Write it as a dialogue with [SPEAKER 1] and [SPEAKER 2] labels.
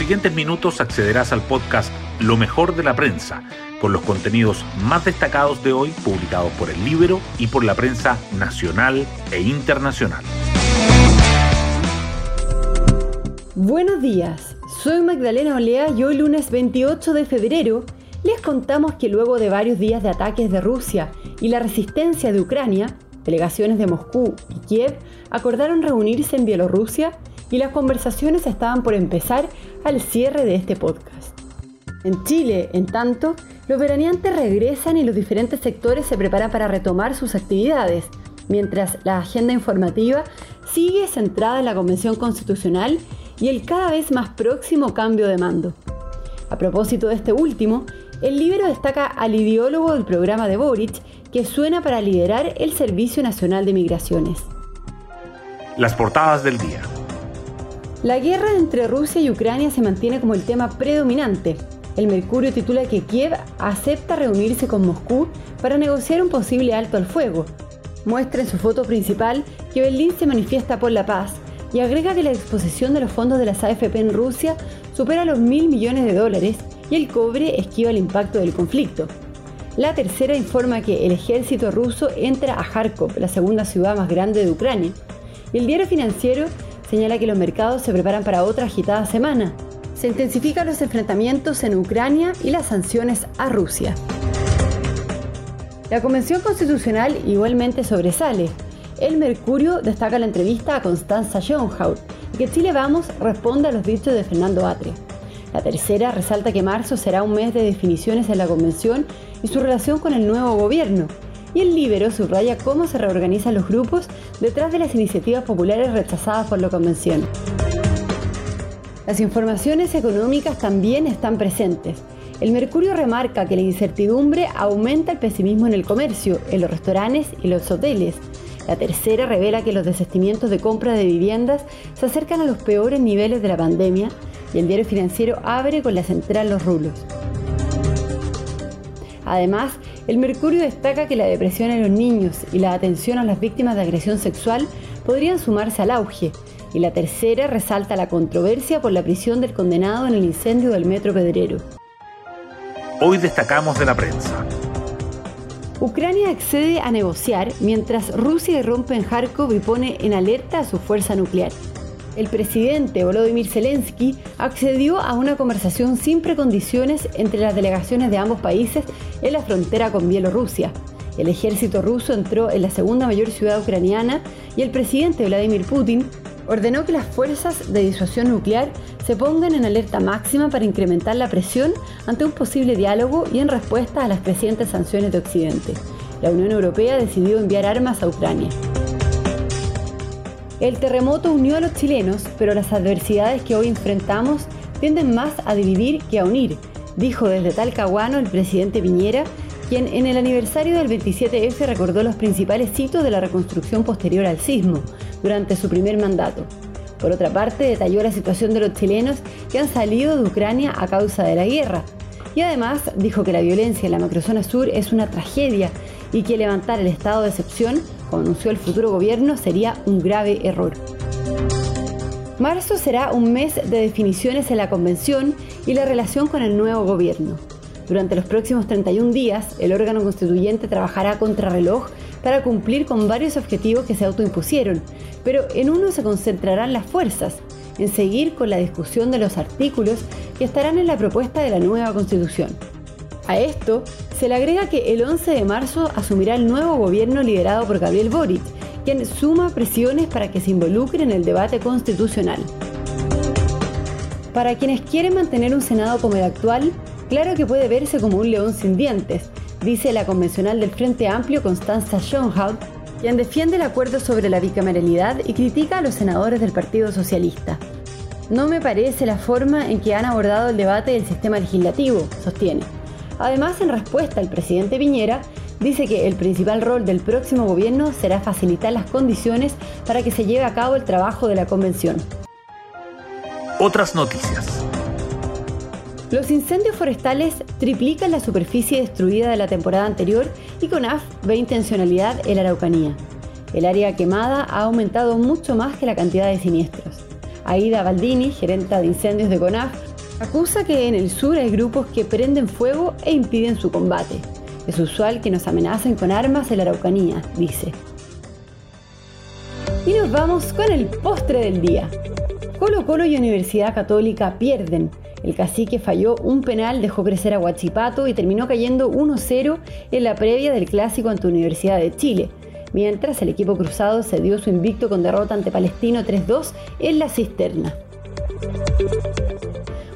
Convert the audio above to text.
[SPEAKER 1] siguientes minutos accederás al podcast Lo mejor de la prensa, con los contenidos más destacados de hoy publicados por el libro y por la prensa nacional e internacional.
[SPEAKER 2] Buenos días, soy Magdalena Olea y hoy lunes 28 de febrero les contamos que luego de varios días de ataques de Rusia y la resistencia de Ucrania, delegaciones de Moscú y Kiev acordaron reunirse en Bielorrusia y las conversaciones estaban por empezar al cierre de este podcast. En Chile, en tanto, los veraneantes regresan y los diferentes sectores se preparan para retomar sus actividades, mientras la agenda informativa sigue centrada en la Convención Constitucional y el cada vez más próximo cambio de mando. A propósito de este último, el libro destaca al ideólogo del programa de Boric, que suena para liderar el Servicio Nacional de Migraciones.
[SPEAKER 1] Las portadas del día.
[SPEAKER 2] La guerra entre Rusia y Ucrania se mantiene como el tema predominante. El Mercurio titula que Kiev acepta reunirse con Moscú para negociar un posible alto al fuego. Muestra en su foto principal que Berlín se manifiesta por la paz y agrega que la exposición de los fondos de las AFP en Rusia supera los mil millones de dólares y el cobre esquiva el impacto del conflicto. La tercera informa que el ejército ruso entra a Kharkov, la segunda ciudad más grande de Ucrania. Y el diario financiero señala que los mercados se preparan para otra agitada semana. Se intensifican los enfrentamientos en Ucrania y las sanciones a Rusia. La Convención Constitucional igualmente sobresale. El Mercurio destaca la entrevista a Constanza Schoenhaut y que Chile Vamos responde a los dichos de Fernando Atria. La tercera resalta que marzo será un mes de definiciones en la Convención y su relación con el nuevo gobierno, y el Libero subraya cómo se reorganizan los grupos detrás de las iniciativas populares rechazadas por la Convención. Las informaciones económicas también están presentes. El Mercurio remarca que la incertidumbre aumenta el pesimismo en el comercio, en los restaurantes y los hoteles. La tercera revela que los desistimientos de compra de viviendas se acercan a los peores niveles de la pandemia y el diario financiero abre con la central Los Rulos. Además, el Mercurio destaca que la depresión en los niños y la atención a las víctimas de agresión sexual podrían sumarse al auge, y la tercera resalta la controversia por la prisión del condenado en el incendio del Metro Pedrero.
[SPEAKER 1] Hoy destacamos de la prensa.
[SPEAKER 2] Ucrania accede a negociar mientras Rusia irrumpe en Kharkov y pone en alerta a su fuerza nuclear. El presidente Volodymyr Zelensky accedió a una conversación sin precondiciones entre las delegaciones de ambos países en la frontera con Bielorrusia. El ejército ruso entró en la segunda mayor ciudad ucraniana y el presidente Vladimir Putin ordenó que las fuerzas de disuasión nuclear se pongan en alerta máxima para incrementar la presión ante un posible diálogo y en respuesta a las crecientes sanciones de Occidente. La Unión Europea decidió enviar armas a Ucrania. El terremoto unió a los chilenos, pero las adversidades que hoy enfrentamos tienden más a dividir que a unir, dijo desde Talcahuano el presidente Piñera, quien en el aniversario del 27F recordó los principales hitos de la reconstrucción posterior al sismo durante su primer mandato. Por otra parte, detalló la situación de los chilenos que han salido de Ucrania a causa de la guerra. Y además dijo que la violencia en la macrozona sur es una tragedia y que levantar el estado de excepción anunció el futuro gobierno, sería un grave error. Marzo será un mes de definiciones en la convención y la relación con el nuevo gobierno. Durante los próximos 31 días, el órgano constituyente trabajará contrarreloj para cumplir con varios objetivos que se autoimpusieron, pero en uno se concentrarán las fuerzas, en seguir con la discusión de los artículos que estarán en la propuesta de la nueva constitución. A esto se le agrega que el 11 de marzo asumirá el nuevo gobierno liderado por Gabriel Boric, quien suma presiones para que se involucre en el debate constitucional. Para quienes quieren mantener un Senado como el actual, claro que puede verse como un león sin dientes, dice la convencional del Frente Amplio Constanza Schoenhout, quien defiende el acuerdo sobre la bicameralidad y critica a los senadores del Partido Socialista. No me parece la forma en que han abordado el debate del sistema legislativo, sostiene. Además, en respuesta, el presidente Piñera dice que el principal rol del próximo gobierno será facilitar las condiciones para que se lleve a cabo el trabajo de la convención.
[SPEAKER 1] Otras noticias.
[SPEAKER 2] Los incendios forestales triplican la superficie destruida de la temporada anterior y CONAF ve intencionalidad en la Araucanía. El área quemada ha aumentado mucho más que la cantidad de siniestros. Aida Baldini, gerenta de incendios de CONAF, Acusa que en el sur hay grupos que prenden fuego e impiden su combate. Es usual que nos amenacen con armas en la Araucanía, dice. Y nos vamos con el postre del día. Colo Colo y Universidad Católica pierden. El cacique falló un penal, dejó crecer a Huachipato y terminó cayendo 1-0 en la previa del clásico ante Universidad de Chile. Mientras el equipo cruzado se dio su invicto con derrota ante Palestino 3-2 en la cisterna.